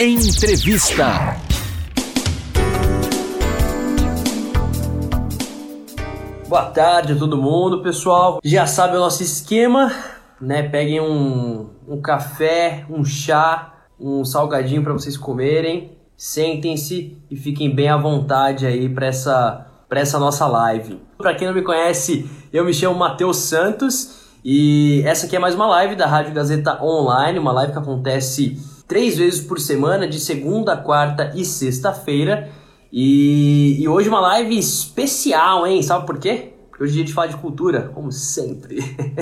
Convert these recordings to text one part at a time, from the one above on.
Entrevista. Boa tarde a todo mundo, pessoal. Já sabe o nosso esquema, né? Peguem um, um café, um chá, um salgadinho para vocês comerem. Sentem-se e fiquem bem à vontade aí para essa para essa nossa live. Para quem não me conhece, eu me chamo Matheus Santos e essa aqui é mais uma live da Rádio Gazeta Online, uma live que acontece três vezes por semana, de segunda, quarta e sexta-feira. E, e hoje uma live especial, hein? Sabe por quê? Porque hoje é dia de falar de cultura, como sempre.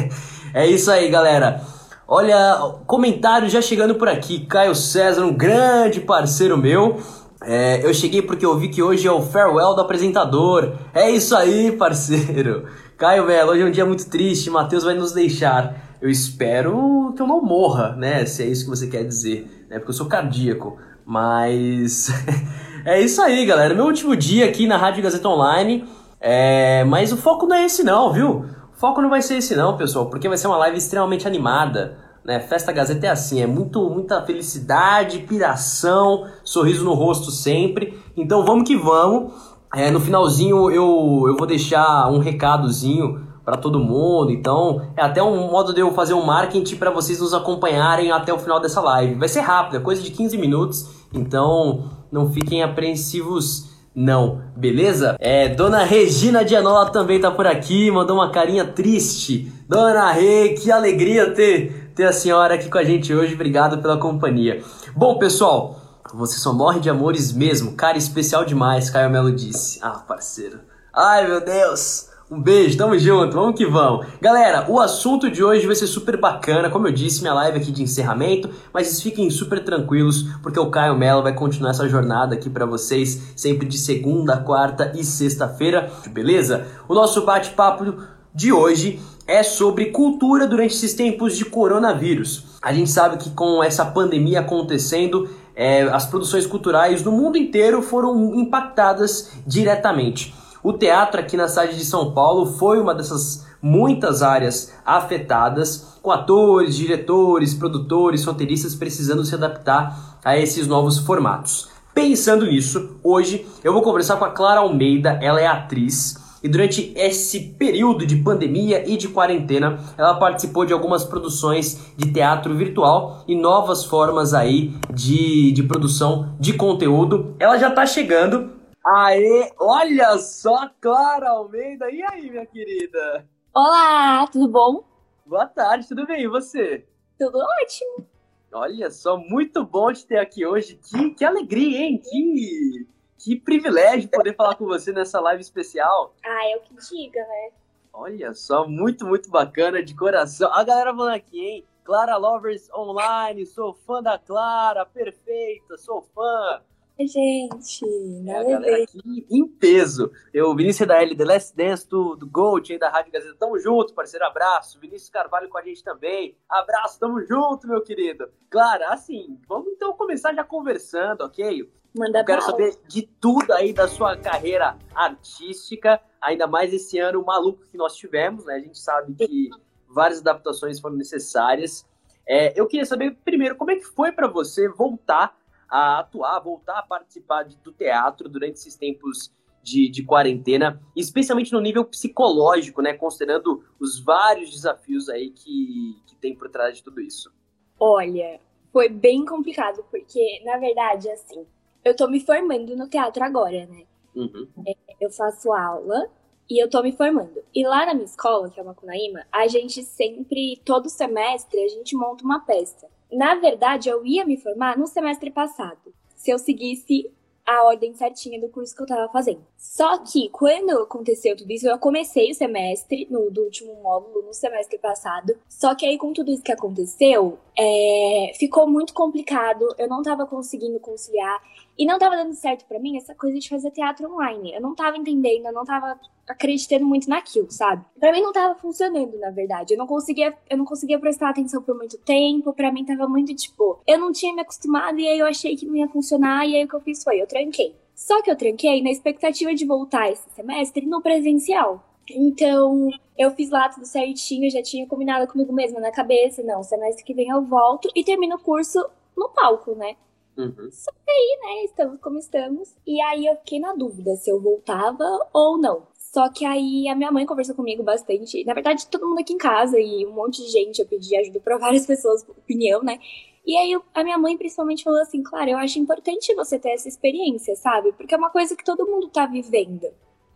é isso aí, galera. Olha, comentário já chegando por aqui. Caio César, um grande parceiro meu. É, eu cheguei porque eu vi que hoje é o farewell do apresentador. É isso aí, parceiro. Caio Belo, hoje é um dia muito triste. Matheus vai nos deixar. Eu espero que eu não morra, né? Se é isso que você quer dizer, né? Porque eu sou cardíaco. Mas é isso aí, galera. Meu último dia aqui na Rádio Gazeta Online. É... Mas o foco não é esse, não, viu? O foco não vai ser esse, não, pessoal, porque vai ser uma live extremamente animada. Né? Festa Gazeta é assim, é muito, muita felicidade, piração, sorriso no rosto sempre. Então vamos que vamos. É, no finalzinho eu, eu vou deixar um recadozinho para todo mundo. Então é até um modo de eu fazer um marketing para vocês nos acompanharem até o final dessa live. Vai ser rápido, é coisa de 15 minutos. Então não fiquem apreensivos não, beleza? É, Dona Regina Dianola também tá por aqui, mandou uma carinha triste. Dona Rê, que alegria ter ter a senhora aqui com a gente hoje. Obrigado pela companhia. Bom, pessoal, você só morre de amores mesmo. Cara, especial demais, Caio Melo disse. Ah, parceiro. Ai, meu Deus. Um beijo, tamo junto, vamos que vamos. Galera, o assunto de hoje vai ser super bacana, como eu disse, minha live aqui de encerramento, mas fiquem super tranquilos, porque o Caio Mello vai continuar essa jornada aqui para vocês, sempre de segunda, quarta e sexta-feira, beleza? O nosso bate-papo de hoje é sobre cultura durante esses tempos de coronavírus. A gente sabe que com essa pandemia acontecendo, é, as produções culturais no mundo inteiro foram impactadas diretamente. O teatro aqui na cidade de São Paulo foi uma dessas muitas áreas afetadas, com atores, diretores, produtores, roteiristas precisando se adaptar a esses novos formatos. Pensando nisso, hoje eu vou conversar com a Clara Almeida, ela é atriz e durante esse período de pandemia e de quarentena, ela participou de algumas produções de teatro virtual e novas formas aí de, de produção de conteúdo. Ela já tá chegando. Aê, olha só, Clara Almeida. E aí, minha querida? Olá, tudo bom? Boa tarde, tudo bem? E você? Tudo ótimo. Olha só, muito bom te ter aqui hoje. Que, que alegria, hein? Que que privilégio poder falar com você nessa live especial. Ah, é o que diga, né? Olha só, muito, muito bacana, de coração. A galera falando aqui, hein? Clara Lovers Online, sou fã da Clara, perfeita, sou fã. Gente, é a galera aqui em peso. Eu, Vinícius da L, The Last Dance do, do Gold aí da Rádio Gazeta. Tamo junto, parceiro, abraço. Vinícius Carvalho com a gente também. Abraço, tamo junto, meu querido. Clara, assim, vamos então começar já conversando, ok? Manda Eu quero saber de tudo aí da sua carreira artística, ainda mais esse ano maluco que nós tivemos, né? A gente sabe que várias adaptações foram necessárias. É, eu queria saber primeiro como é que foi para você voltar a atuar, voltar a participar de, do teatro durante esses tempos de, de, quarentena, especialmente no nível psicológico, né? Considerando os vários desafios aí que, que tem por trás de tudo isso. Olha, foi bem complicado, porque, na verdade, assim, eu tô me formando no teatro agora, né? Uhum. É, eu faço aula e eu tô me formando. E lá na minha escola, que é uma Macunaíma, a gente sempre, todo semestre, a gente monta uma peça. Na verdade, eu ia me formar no semestre passado, se eu seguisse a ordem certinha do curso que eu tava fazendo. Só que quando aconteceu tudo isso, eu comecei o semestre no do último módulo no semestre passado. Só que aí com tudo isso que aconteceu, é, ficou muito complicado. Eu não tava conseguindo conciliar e não tava dando certo para mim essa coisa de fazer teatro online. Eu não tava entendendo, eu não tava acreditando muito naquilo, sabe? Para mim não tava funcionando, na verdade. Eu não conseguia, eu não conseguia prestar atenção por muito tempo. Para mim tava muito tipo, eu não tinha me acostumado e aí eu achei que não ia funcionar e aí o que eu fiz foi eu tranquei. Só que eu tranquei na expectativa de voltar esse semestre no presencial. Então, eu fiz lá tudo certinho, já tinha combinado comigo mesma na cabeça, não, semestre que vem eu volto e termino o curso no palco, né? Uhum. Só que aí, né, estamos como estamos. E aí eu fiquei na dúvida se eu voltava ou não. Só que aí a minha mãe conversou comigo bastante. Na verdade, todo mundo aqui em casa e um monte de gente, eu pedi ajuda para várias pessoas, opinião, né? E aí a minha mãe principalmente falou assim, claro, eu acho importante você ter essa experiência, sabe? Porque é uma coisa que todo mundo tá vivendo.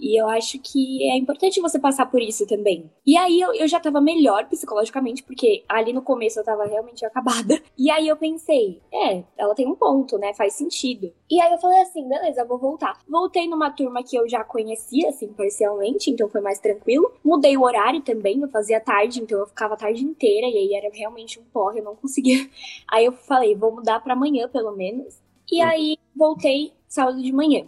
E eu acho que é importante você passar por isso também. E aí eu, eu já tava melhor psicologicamente, porque ali no começo eu tava realmente acabada. E aí eu pensei, é, ela tem um ponto, né? Faz sentido. E aí eu falei assim, beleza, vou voltar. Voltei numa turma que eu já conhecia, assim, parcialmente, então foi mais tranquilo. Mudei o horário também, eu fazia tarde, então eu ficava a tarde inteira, e aí era realmente um porre, eu não conseguia. Aí eu falei, vou mudar para amanhã, pelo menos. E aí voltei sábado de manhã.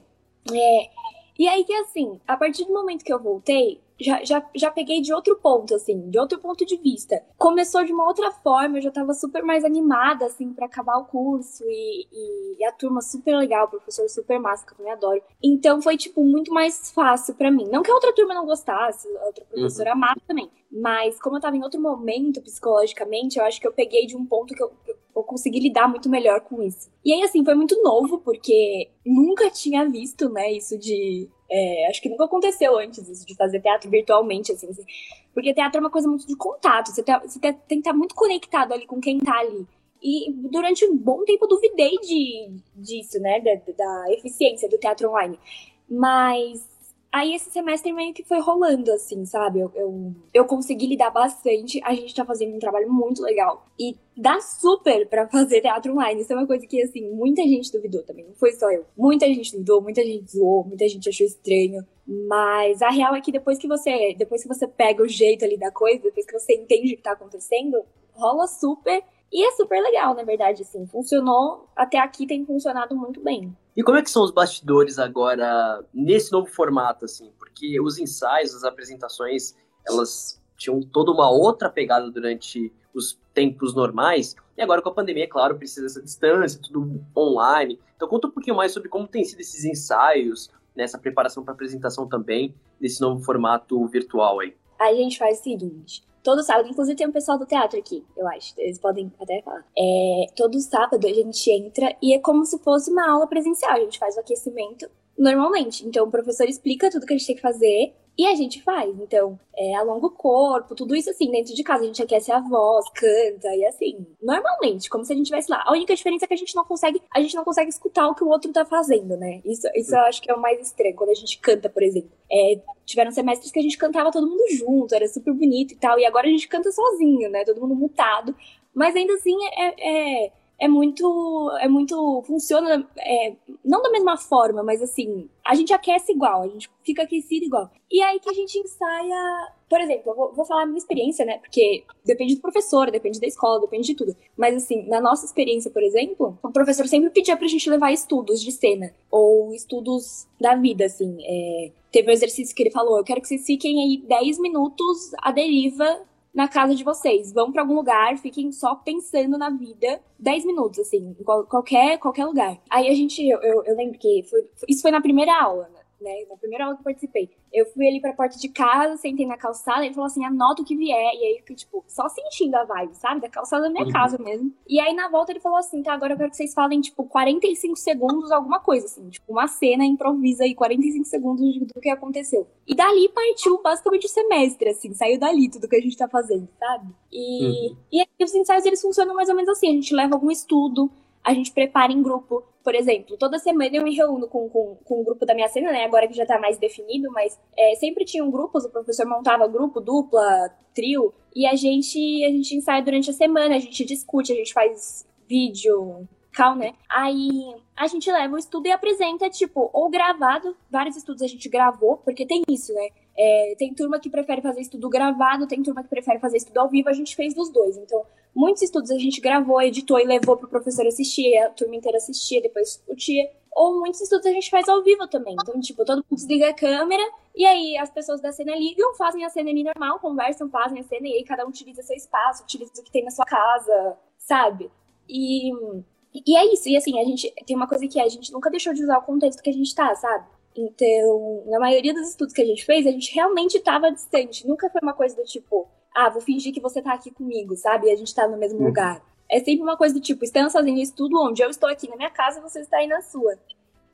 É, e aí que assim, a partir do momento que eu voltei, já, já, já peguei de outro ponto, assim, de outro ponto de vista. Começou de uma outra forma, eu já tava super mais animada, assim, para acabar o curso e, e, e, a turma super legal, professor super massa, que eu também adoro. Então foi, tipo, muito mais fácil para mim. Não que a outra turma não gostasse, a outra professora uhum. amava também. Mas como eu tava em outro momento psicologicamente, eu acho que eu peguei de um ponto que eu, eu consegui lidar muito melhor com isso. E aí, assim, foi muito novo, porque nunca tinha visto, né, isso de é, acho que nunca aconteceu antes isso, de fazer teatro virtualmente, assim, assim. Porque teatro é uma coisa muito de contato, você, tá, você tem que estar tá muito conectado ali com quem tá ali. E durante um bom tempo eu duvidei de, disso, né, da, da eficiência do teatro online. Mas Aí esse semestre meio que foi rolando, assim, sabe? Eu, eu, eu, consegui lidar bastante. A gente tá fazendo um trabalho muito legal. E dá super pra fazer teatro online. Isso é uma coisa que, assim, muita gente duvidou também. Não foi só eu. Muita gente duvidou, muita gente zoou, muita gente achou estranho. Mas a real é que depois que você. Depois que você pega o jeito ali da coisa, depois que você entende o que tá acontecendo, rola super. E é super legal, na verdade, assim. Funcionou, até aqui tem funcionado muito bem. E como é que são os bastidores agora nesse novo formato, assim? Porque os ensaios, as apresentações, elas tinham toda uma outra pegada durante os tempos normais. E agora com a pandemia, é claro, precisa dessa distância, tudo online. Então conta um pouquinho mais sobre como tem sido esses ensaios, nessa né, preparação para apresentação também, nesse novo formato virtual aí. A gente faz o seguinte, todo sábado, inclusive tem um pessoal do teatro aqui, eu acho, eles podem até falar. É, todo sábado a gente entra e é como se fosse uma aula presencial, a gente faz o aquecimento normalmente. Então o professor explica tudo que a gente tem que fazer e a gente faz. Então, é, alonga o corpo, tudo isso assim, dentro de casa. A gente aquece a voz, canta e assim, normalmente, como se a gente estivesse lá. A única diferença é que a gente não consegue, a gente não consegue escutar o que o outro tá fazendo, né? Isso, isso eu acho que é o mais estranho, quando a gente canta, por exemplo. É, tiveram semestres que a gente cantava todo mundo junto, era super bonito e tal, e agora a gente canta sozinho, né? Todo mundo mutado. Mas ainda assim é, é é muito. É muito. Funciona. É, não da mesma forma, mas assim, a gente aquece igual, a gente fica aquecido igual. E aí que a gente ensaia. Por exemplo, eu vou, vou falar a minha experiência, né? Porque depende do professor, depende da escola, depende de tudo. Mas assim, na nossa experiência, por exemplo, o professor sempre pedia pra gente levar estudos de cena. Ou estudos da vida, assim. É, teve um exercício que ele falou: eu quero que vocês fiquem aí 10 minutos à deriva na casa de vocês. Vão para algum lugar, fiquem só pensando na vida 10 minutos, assim, em qualquer, qualquer lugar. Aí a gente, eu, eu, eu lembro que foi, isso foi na primeira aula, né? Né? Na primeira aula que participei. Eu fui ali pra porta de casa, sentei na calçada, ele falou assim, anota o que vier. E aí tipo, só sentindo a vibe, sabe? Da calçada da minha uhum. casa mesmo. E aí na volta ele falou assim, tá, agora eu quero que vocês falem, tipo, 45 segundos, alguma coisa, assim. Tipo, uma cena, improvisa aí 45 segundos do que aconteceu. E dali partiu basicamente o semestre, assim. Saiu dali tudo que a gente tá fazendo, sabe? E, uhum. e aí os ensaios, eles funcionam mais ou menos assim. A gente leva algum estudo, a gente prepara em grupo. Por exemplo, toda semana eu me reúno com, com, com o grupo da minha cena, né? Agora que já tá mais definido, mas é, sempre tinham grupos, o professor montava grupo, dupla, trio, e a gente, a gente ensaia durante a semana, a gente discute, a gente faz vídeo, cal, né? Aí a gente leva o estudo e apresenta, tipo, ou gravado, vários estudos a gente gravou, porque tem isso, né? É, tem turma que prefere fazer estudo gravado, tem turma que prefere fazer estudo ao vivo, a gente fez dos dois. Então, muitos estudos a gente gravou, editou e levou pro professor assistir, a turma inteira assistia, depois discutia. Ou muitos estudos a gente faz ao vivo também. Então, tipo, todo mundo desliga a câmera e aí as pessoas da cena ligam, fazem a cena ali normal, conversam, fazem a cena e aí cada um utiliza seu espaço, utiliza o que tem na sua casa, sabe? E, e é isso. E assim, a gente tem uma coisa que é, a gente nunca deixou de usar o contexto que a gente tá, sabe? Então, na maioria dos estudos que a gente fez, a gente realmente estava distante. Nunca foi uma coisa do tipo, ah, vou fingir que você tá aqui comigo, sabe? E a gente tá no mesmo hum. lugar. É sempre uma coisa do tipo, estamos fazendo isso tudo onde? Eu estou aqui na minha casa, você está aí na sua.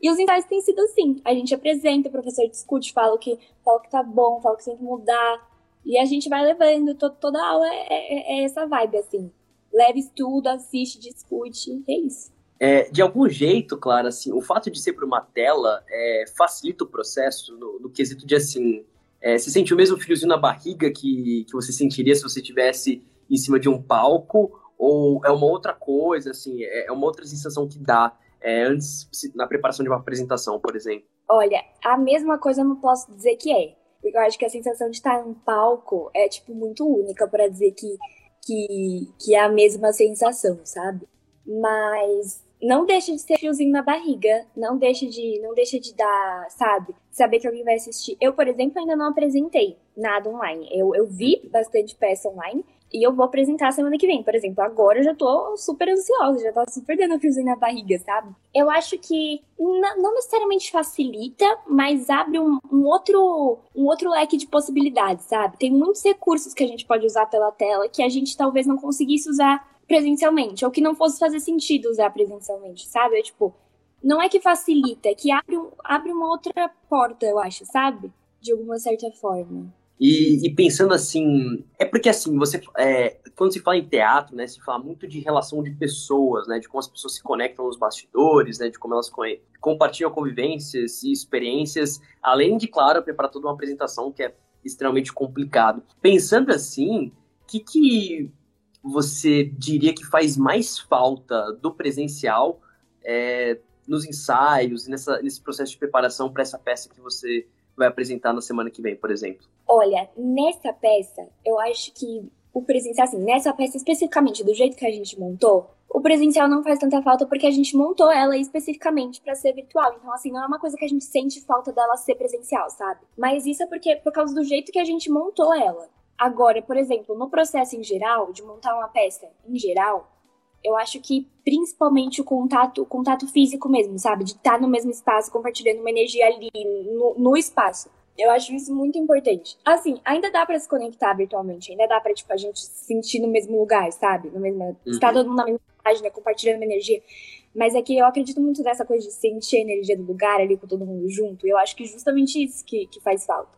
E os ensaios têm sido assim. A gente apresenta, o professor discute, fala o que, fala que tá bom, fala que tem que mudar. E a gente vai levando, to, toda aula é, é, é, essa vibe, assim. Leve estudo, assiste, discute, é isso. É, de algum jeito, claro, assim, o fato de ser por uma tela é, facilita o processo no, no quesito de, assim, é, você sente o mesmo friozinho na barriga que, que você sentiria se você tivesse em cima de um palco ou é uma outra coisa, assim, é, é uma outra sensação que dá é, antes, na preparação de uma apresentação, por exemplo? Olha, a mesma coisa eu não posso dizer que é. Porque eu acho que a sensação de estar em palco é, tipo, muito única para dizer que, que, que é a mesma sensação, sabe? Mas não deixa de ser fiozinho na barriga, não deixa de, não deixa de dar, sabe? Saber que alguém vai assistir. Eu, por exemplo, ainda não apresentei nada online. Eu, eu vi bastante peça online, e eu vou apresentar semana que vem. Por exemplo, agora eu já tô super ansiosa, já tá super dando friozinho na barriga, sabe? Eu acho que não necessariamente facilita, mas abre um, um, outro, um outro leque de possibilidades, sabe? Tem muitos recursos que a gente pode usar pela tela que a gente talvez não conseguisse usar presencialmente, ou que não fosse fazer sentido usar presencialmente, sabe? É tipo, não é que facilita, é que abre, abre uma outra porta, eu acho, sabe? De alguma certa forma. E, e, pensando assim, é porque assim, você é, quando se fala em teatro, né, se fala muito de relação de pessoas, né, de como as pessoas se conectam nos bastidores, né, de como elas compartilham convivências e experiências, além de, claro, preparar toda uma apresentação que é extremamente complicado. Pensando assim, o que, que você diria que faz mais falta do presencial é, nos ensaios, nessa, nesse processo de preparação para essa peça que você vai apresentar na semana que vem, por exemplo? Olha, nessa peça, eu acho que o presencial, assim, nessa peça especificamente, do jeito que a gente montou, o presencial não faz tanta falta porque a gente montou ela especificamente para ser virtual. Então, assim, não é uma coisa que a gente sente falta dela ser presencial, sabe? Mas isso é porque por causa do jeito que a gente montou ela. Agora, por exemplo, no processo em geral, de montar uma peça em geral, eu acho que principalmente o contato, o contato físico mesmo, sabe? De estar no mesmo espaço, compartilhando uma energia ali no, no espaço. Eu acho isso muito importante. Assim, ainda dá para se conectar virtualmente, ainda dá para tipo a gente se sentir no mesmo lugar, sabe? No mesmo, uhum. estar todo mundo na mesma página, compartilhando uma energia. Mas é que eu acredito muito nessa coisa de sentir a energia do lugar ali com todo mundo junto. Eu acho que justamente isso que, que faz falta.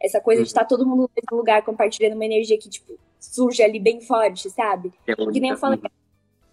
Essa coisa uhum. de estar todo mundo no mesmo lugar, compartilhando uma energia que, tipo, surge ali bem forte, sabe? É que nem eu falei,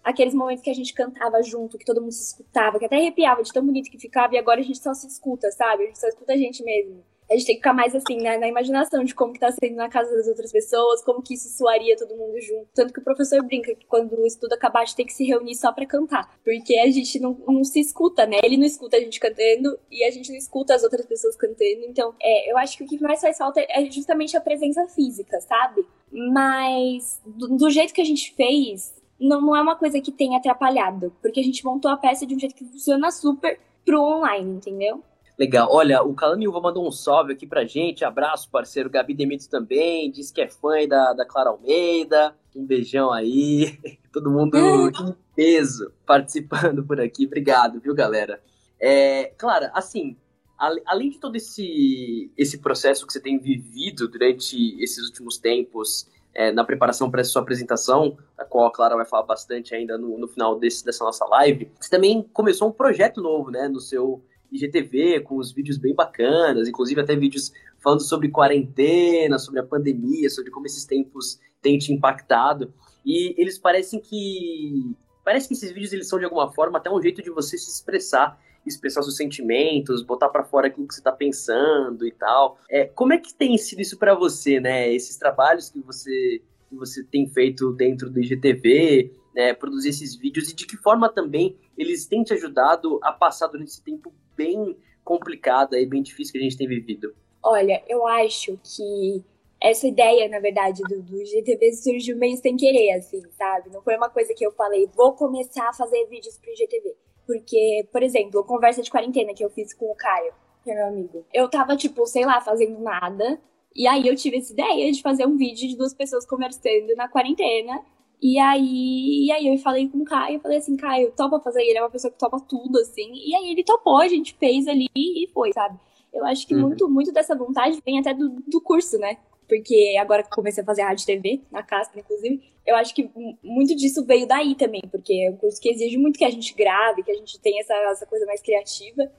aqueles momentos que a gente cantava junto, que todo mundo se escutava, que até arrepiava de tão bonito que ficava, e agora a gente só se escuta, sabe? A gente só escuta a gente mesmo. A gente tem que ficar mais assim, né, na imaginação de como que tá sendo na casa das outras pessoas, como que isso soaria todo mundo junto. Tanto que o professor brinca que quando o estudo acabar, a gente tem que se reunir só para cantar. Porque a gente não, não se escuta, né? Ele não escuta a gente cantando e a gente não escuta as outras pessoas cantando. Então, é, eu acho que o que mais faz falta é justamente a presença física, sabe? Mas do, do jeito que a gente fez, não, não é uma coisa que tenha atrapalhado, porque a gente montou a peça de um jeito que funciona super pro online, entendeu? Legal. Olha, o Calani Uva mandou um salve aqui pra gente. Abraço, parceiro. Gabi Demito também. Diz que é fã da, da Clara Almeida. Um beijão aí. Todo mundo em peso participando por aqui. Obrigado, viu, galera? É, Clara, assim, além de todo esse, esse processo que você tem vivido durante esses últimos tempos, é, na preparação para essa sua apresentação, a qual a Clara vai falar bastante ainda no, no final desse, dessa nossa live, você também começou um projeto novo, né, no seu IGTV, com os vídeos bem bacanas, inclusive até vídeos falando sobre quarentena, sobre a pandemia, sobre como esses tempos têm te impactado. E eles parecem que. Parece que esses vídeos eles são de alguma forma até um jeito de você se expressar expressar seus sentimentos, botar para fora aquilo que você está pensando e tal. É, como é que tem sido isso para você, né? Esses trabalhos que você que você tem feito dentro do IGTV, né, produzir esses vídeos e de que forma também eles têm te ajudado a passar durante esse tempo bem complicado e bem difícil que a gente tem vivido? Olha, eu acho que essa ideia, na verdade, do, do IGTV surgiu meio sem querer, assim, sabe? Não foi uma coisa que eu falei, vou começar a fazer vídeos pro IGTV. Porque, por exemplo, a conversa de quarentena que eu fiz com o Caio, que é meu amigo. Eu tava, tipo, sei lá, fazendo nada. E aí eu tive essa ideia de fazer um vídeo de duas pessoas conversando na quarentena. E aí, e aí eu falei com o Caio, eu falei assim, Caio, topa fazer, ele é uma pessoa que topa tudo, assim. E aí ele topou, a gente fez ali e foi, sabe? Eu acho que uhum. muito, muito dessa vontade vem até do, do curso, né? porque agora que comecei a fazer rádio e TV, na casa, inclusive, eu acho que muito disso veio daí também, porque é um curso que exige muito que a gente grave, que a gente tenha essa, essa coisa mais criativa.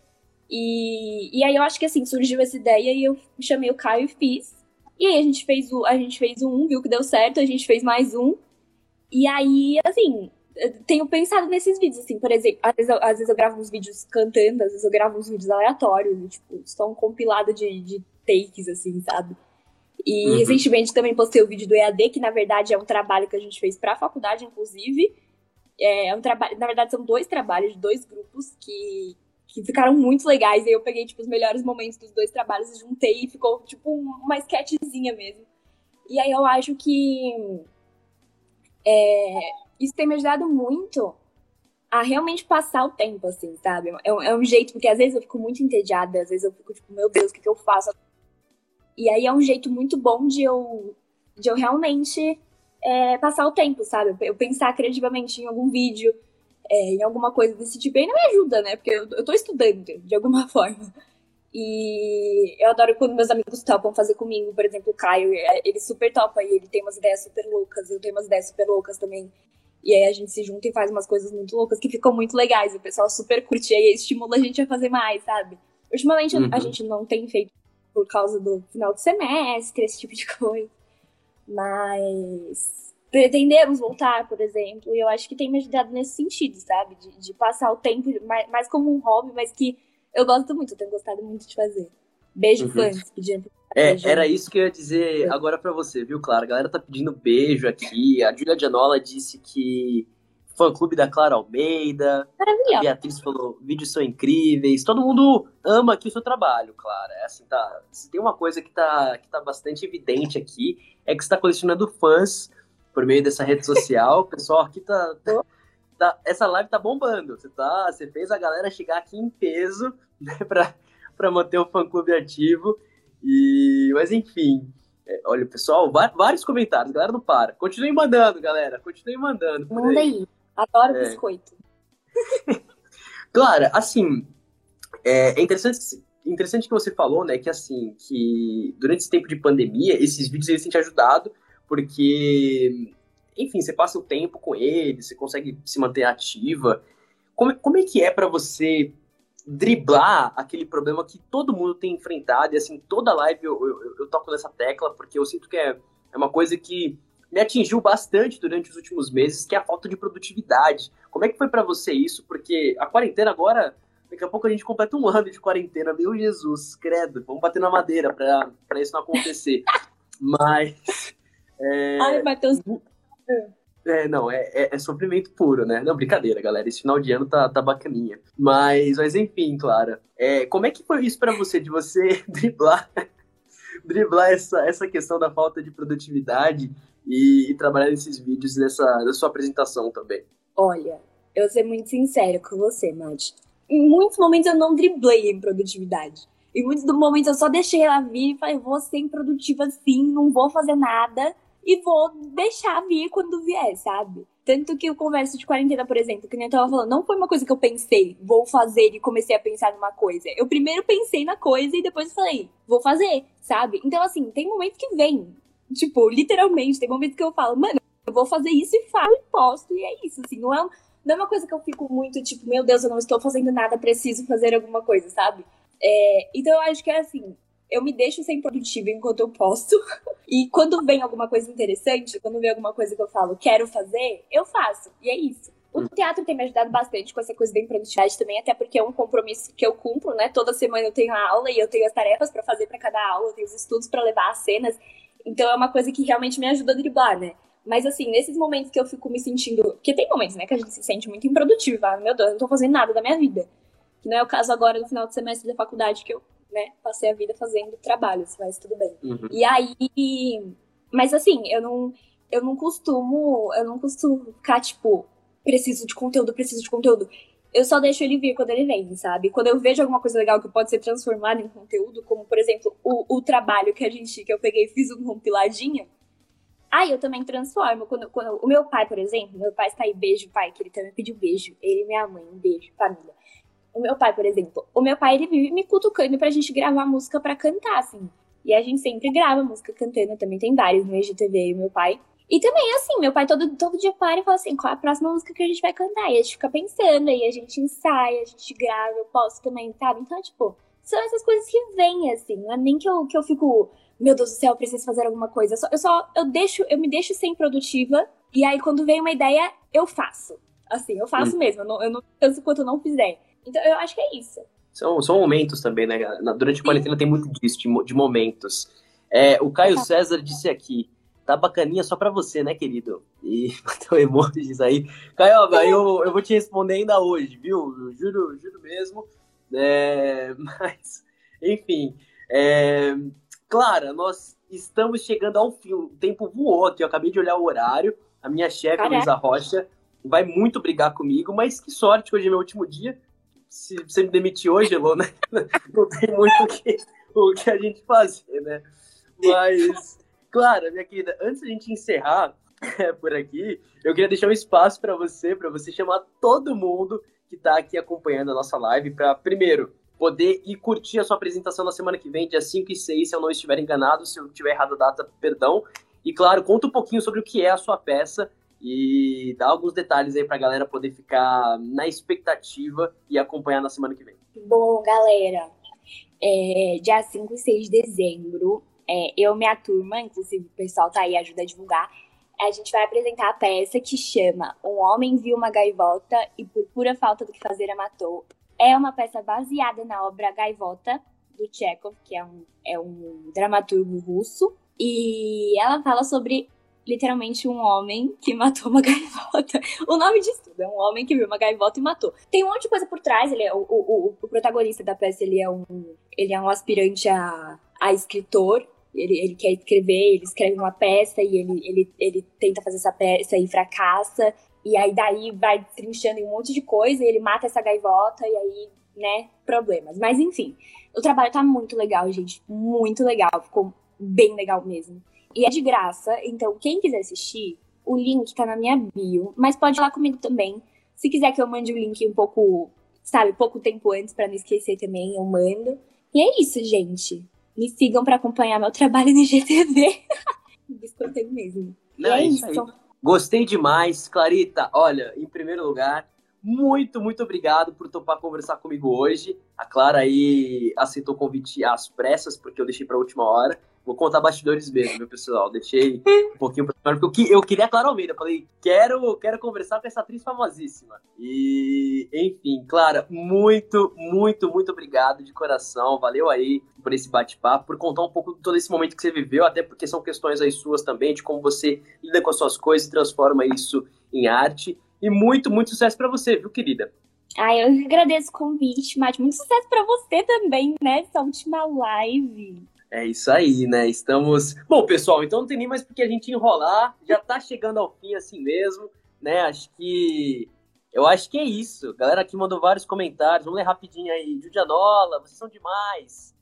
E, e aí eu acho que assim, surgiu essa ideia e eu chamei o Caio e fiz. E aí a gente fez o, a gente fez um, viu que deu certo, a gente fez mais um. E aí, assim, tenho pensado nesses vídeos, assim, por exemplo, às vezes, eu, às vezes eu gravo uns vídeos cantando, às vezes eu gravo uns vídeos aleatórios, tipo, só um compilado de, de takes, assim, sabe? E uhum. recentemente também postei o vídeo do EAD, que na verdade é um trabalho que a gente fez para a faculdade, inclusive. É, é um trabalho, na verdade, são dois trabalhos de dois grupos que, que ficaram muito legais. E eu peguei, tipo, os melhores momentos dos dois trabalhos e juntei e ficou, tipo, uma sketchzinha mesmo. E aí eu acho que é, isso tem me ajudado muito a realmente passar o tempo, assim, sabe? É um, é um jeito, porque às vezes eu fico muito entediada, às vezes eu fico, tipo, meu Deus, o que, que eu faço? E aí é um jeito muito bom de eu, de eu realmente é, passar o tempo, sabe? Eu pensar criativamente em algum vídeo, é, em alguma coisa desse tipo. E aí não me ajuda, né? Porque eu, eu tô estudando, de alguma forma. E eu adoro quando meus amigos topam fazer comigo, por exemplo, o Caio, é, ele super topa e ele tem umas ideias super loucas, eu tenho umas ideias super loucas também. E aí a gente se junta e faz umas coisas muito loucas que ficam muito legais. O pessoal super curte e aí estimula a gente a fazer mais, sabe? Ultimamente uhum. a gente não tem feito por causa do final do semestre, esse tipo de coisa. Mas pretendemos voltar, por exemplo, e eu acho que tem me ajudado nesse sentido, sabe? De, de passar o tempo mais, mais, como um hobby, mas que eu gosto muito, eu tenho gostado muito de fazer. Beijo, uhum. fãs, pedindo é, beijo. era isso que eu ia dizer agora para você, viu, Clara? A galera tá pedindo beijo aqui. A Julia Gianola disse que fã clube da Clara Almeida. Maravilhosa. A Beatriz falou: vídeos são incríveis. Todo mundo ama aqui o seu trabalho, Clara. É assim, tá, se tem uma coisa que tá, que tá bastante evidente aqui, é que você tá colecionando fãs por meio dessa rede social. O pessoal aqui tá, tá, tá, Essa live tá bombando. Você, tá, você fez a galera chegar aqui em peso né, pra manter o fã clube ativo. E, mas enfim. É, olha, pessoal, vários comentários, galera não para. Continuem mandando, galera. Continuem mandando. Manda aí. aí. Adoro é. biscoito. Clara, assim, é, é interessante, interessante que você falou, né, que assim, que durante esse tempo de pandemia, esses vídeos eles têm te ajudado, porque, enfim, você passa o tempo com eles, você consegue se manter ativa. Como, como é que é para você driblar aquele problema que todo mundo tem enfrentado, e assim, toda live eu, eu, eu toco nessa tecla, porque eu sinto que é, é uma coisa que me atingiu bastante durante os últimos meses, que é a falta de produtividade. Como é que foi para você isso? Porque a quarentena agora, daqui a pouco a gente completa um ano de quarentena, meu Jesus, credo, vamos bater na madeira para isso não acontecer. Mas. É... Ai, Matheus. É, não, é, é, é, sofrimento puro, né? Não, brincadeira, galera. Esse final de ano tá, tá bacaninha. Mas, mas enfim, Clara. É, como é que foi isso para você, de você driblar, driblar essa, essa questão da falta de produtividade e, e trabalhar nesses vídeos nessa, nessa sua apresentação também. Olha, eu vou ser muito sincera com você, Nath. Em muitos momentos eu não driblei em produtividade. Em muitos momentos eu só deixei ela vir e falei, vou ser improdutiva sim, não vou fazer nada e vou deixar vir quando vier, sabe? Tanto que o converso de quarentena, por exemplo, que nem eu tava falando, não foi uma coisa que eu pensei, vou fazer e comecei a pensar numa coisa. Eu primeiro pensei na coisa e depois falei, vou fazer, sabe? Então, assim, tem momentos que vem. Tipo, literalmente, tem momentos que eu falo, mano, eu vou fazer isso e falo e posto, e é isso, assim, não é, não é uma coisa que eu fico muito, tipo, meu Deus, eu não estou fazendo nada, preciso fazer alguma coisa, sabe? É, então eu acho que é assim, eu me deixo sem produtiva enquanto eu posto. E quando vem alguma coisa interessante, quando vem alguma coisa que eu falo, quero fazer, eu faço. E é isso. O teatro tem me ajudado bastante com essa coisa da produtividade também, até porque é um compromisso que eu cumpro, né? Toda semana eu tenho a aula e eu tenho as tarefas para fazer para cada aula, eu tenho os estudos para levar as cenas. Então é uma coisa que realmente me ajuda a driblar, né? Mas assim, nesses momentos que eu fico me sentindo. Porque tem momentos, né, que a gente se sente muito improdutiva. Meu Deus, eu não tô fazendo nada da minha vida. Que não é o caso agora no final do semestre da faculdade, que eu, né, passei a vida fazendo trabalhos, mas tudo bem. Uhum. E aí. Mas assim, eu não. Eu não costumo. Eu não costumo ficar, tipo, preciso de conteúdo, preciso de conteúdo eu só deixo ele vir quando ele vem, sabe? Quando eu vejo alguma coisa legal que pode ser transformada em conteúdo, como por exemplo o, o trabalho que a gente que eu peguei e fiz um compiladinho, aí eu também transformo. Quando, quando o meu pai, por exemplo, meu pai está aí, beijo, pai, que ele também pediu beijo. Ele e minha mãe, um beijo, família. O meu pai, por exemplo, o meu pai ele vive me cutucando pra gente gravar música pra cantar, assim. E a gente sempre grava música cantando, também tem vários no IGTV e meu pai. E também, assim, meu pai todo, todo dia para e fala assim, qual é a próxima música que a gente vai cantar? E a gente fica pensando, aí a gente ensaia, a gente grava, eu posso também, sabe? Então, tipo, são essas coisas que vêm, assim, não é nem que eu, que eu fico, meu Deus do céu, eu preciso fazer alguma coisa. Eu só, eu só, eu deixo, eu me deixo sem produtiva, e aí quando vem uma ideia, eu faço. Assim, eu faço hum. mesmo, eu não, eu não canso quanto eu não fizer. Então, eu acho que é isso. São, são momentos também, né? Durante a quarentena tem muito disso, de, de momentos. É, o Caio César disse aqui, tá bacaninha só pra você, né, querido? E botou emojis aí. Caio, eu, eu vou te responder ainda hoje, viu? juro, juro mesmo. É, mas, enfim. É, Clara, nós estamos chegando ao fim. O tempo voou aqui, eu acabei de olhar o horário. A minha chefe, Luísa Rocha, vai muito brigar comigo, mas que sorte hoje é meu último dia se você me demitir hoje, Elô, né? Não tem muito o que, o que a gente fazer, né? Mas, claro, minha querida, antes da gente encerrar é, por aqui, eu queria deixar um espaço para você, para você chamar todo mundo que está aqui acompanhando a nossa live para, primeiro, poder ir curtir a sua apresentação na semana que vem, dia 5 e 6, se eu não estiver enganado, se eu tiver errado a data, perdão. E, claro, conta um pouquinho sobre o que é a sua peça e dar alguns detalhes aí pra galera poder ficar na expectativa e acompanhar na semana que vem. Bom, galera, é, dia 5 e 6 de dezembro, é, eu e minha turma, inclusive o pessoal tá aí, ajuda a divulgar, a gente vai apresentar a peça que chama Um Homem Viu Uma Gaivota e por pura falta do que fazer a matou. É uma peça baseada na obra Gaivota, do Chekhov, que é um, é um dramaturgo russo, e ela fala sobre literalmente um homem que matou uma gaivota. O nome disso tudo é um homem que viu uma gaivota e matou. Tem um monte de coisa por trás. Ele é o, o, o protagonista da peça. Ele é um ele é um aspirante a, a escritor. Ele, ele quer escrever, ele escreve uma peça e ele, ele, ele tenta fazer essa peça e fracassa. E aí daí vai trinchando em um monte de coisa e ele mata essa gaivota e aí, né, problemas. Mas enfim, o trabalho tá muito legal, gente. Muito legal. Ficou bem legal mesmo. E é de graça, então quem quiser assistir, o link tá na minha bio, mas pode ir lá comigo também. Se quiser que eu mande o link um pouco, sabe, pouco tempo antes para não esquecer também, eu mando. E é isso, gente. Me sigam para acompanhar meu trabalho no GTV. Biscoiteiro mesmo. Não, é, é isso. isso. Gostei demais, Clarita. Olha, em primeiro lugar, muito, muito obrigado por topar conversar comigo hoje. A Clara aí aceitou o convite às pressas, porque eu deixei para última hora. Vou contar bastidores mesmo, meu pessoal? Deixei um pouquinho pra porque eu, eu queria a Clara Almeida. Falei, quero, quero conversar com essa atriz famosíssima. E, enfim, Clara, muito, muito, muito obrigado de coração. Valeu aí por esse bate-papo, por contar um pouco de todo esse momento que você viveu, até porque são questões aí suas também, de como você lida com as suas coisas e transforma isso em arte. E muito, muito sucesso para você, viu, querida? Ah, eu agradeço o convite, mas muito sucesso para você também, né? Essa última live. É isso aí, né? Estamos. Bom, pessoal, então não tem nem mais porque a gente enrolar. Já tá chegando ao fim assim mesmo, né? Acho que. Eu acho que é isso. Galera aqui mandou vários comentários. Vamos ler rapidinho aí. Julianola, vocês são demais.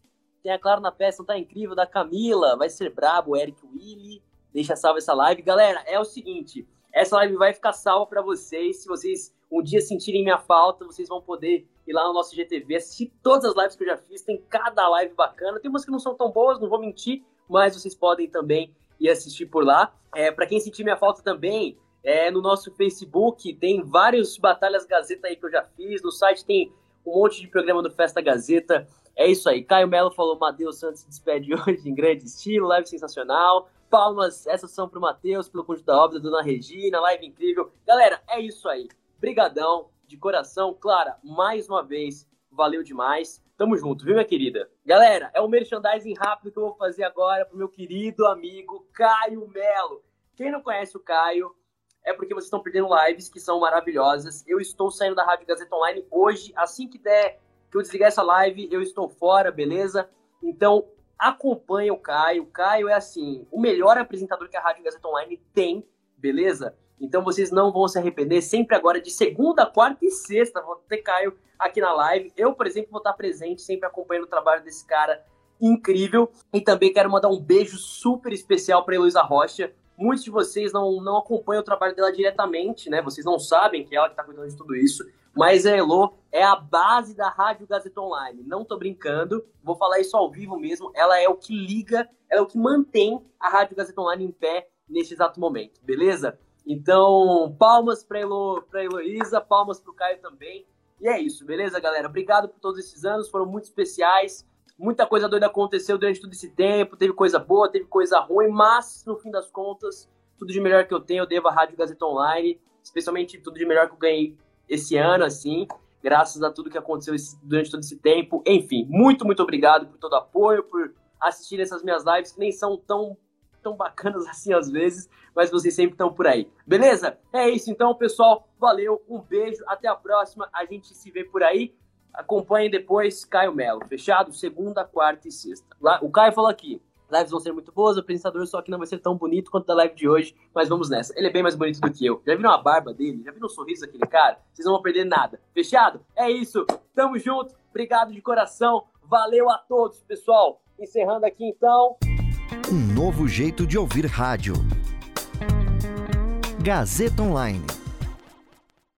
Tem a Clara na peça, tá incrível. Da Camila, vai ser brabo. Eric Willy, deixa salva essa live. Galera, é o seguinte: essa live vai ficar salva para vocês. Se vocês um dia sentirem minha falta, vocês vão poder ir lá no nosso GTV, assistir todas as lives que eu já fiz. Tem cada live bacana. Tem umas que não são tão boas, não vou mentir, mas vocês podem também ir assistir por lá. É, para quem sentir minha falta também, é, no nosso Facebook tem vários Batalhas Gazeta aí que eu já fiz. No site tem um monte de programa do Festa Gazeta. É isso aí. Caio Melo falou: Matheus Santos se despede hoje em grande estilo, live sensacional. Palmas, essas são pro Matheus, pelo conjunto da obra, Dona Regina, live incrível. Galera, é isso aí. Brigadão, de coração. Clara, mais uma vez, valeu demais. Tamo junto, viu, minha querida? Galera, é um merchandising rápido que eu vou fazer agora pro meu querido amigo Caio Melo. Quem não conhece o Caio, é porque vocês estão perdendo lives que são maravilhosas. Eu estou saindo da Rádio Gazeta Online hoje, assim que der que eu desligar essa live, eu estou fora, beleza? Então, acompanhe o Caio. O Caio é assim, o melhor apresentador que a Rádio Gazeta Online tem, beleza? Então vocês não vão se arrepender. Sempre agora de segunda, quarta e sexta vou ter Caio aqui na live. Eu, por exemplo, vou estar presente, sempre acompanhando o trabalho desse cara incrível. E também quero mandar um beijo super especial para Heloísa Rocha. Muitos de vocês não, não acompanham o trabalho dela diretamente, né? Vocês não sabem que é ela que está cuidando de tudo isso. mas a Elo é a base da Rádio Gazeta Online. Não tô brincando, vou falar isso ao vivo mesmo. Ela é o que liga, ela é o que mantém a Rádio Gazeta Online em pé neste exato momento, beleza? Então, palmas para Elo, pra Heloísa, palmas para o Caio também. E é isso, beleza, galera? Obrigado por todos esses anos, foram muito especiais. Muita coisa doida aconteceu durante todo esse tempo, teve coisa boa, teve coisa ruim, mas no fim das contas, tudo de melhor que eu tenho eu devo à Rádio Gazeta Online, especialmente tudo de melhor que eu ganhei esse ano, assim, graças a tudo que aconteceu durante todo esse tempo. Enfim, muito, muito obrigado por todo o apoio, por assistir essas minhas lives que nem são tão tão bacanas assim às vezes, mas vocês sempre estão por aí. Beleza? É isso então, pessoal. Valeu, um beijo, até a próxima. A gente se vê por aí. Acompanhem depois Caio Melo, fechado? Segunda, quarta e sexta. Lá, o Caio falou aqui. Lives vão ser muito boas, o apresentador só que não vai ser tão bonito quanto da live de hoje, mas vamos nessa. Ele é bem mais bonito do que eu. Já viram a barba dele? Já viram o sorriso daquele cara? Vocês não vão perder nada. Fechado? É isso. Tamo junto. Obrigado de coração. Valeu a todos, pessoal. Encerrando aqui então. Um novo jeito de ouvir rádio. Gazeta Online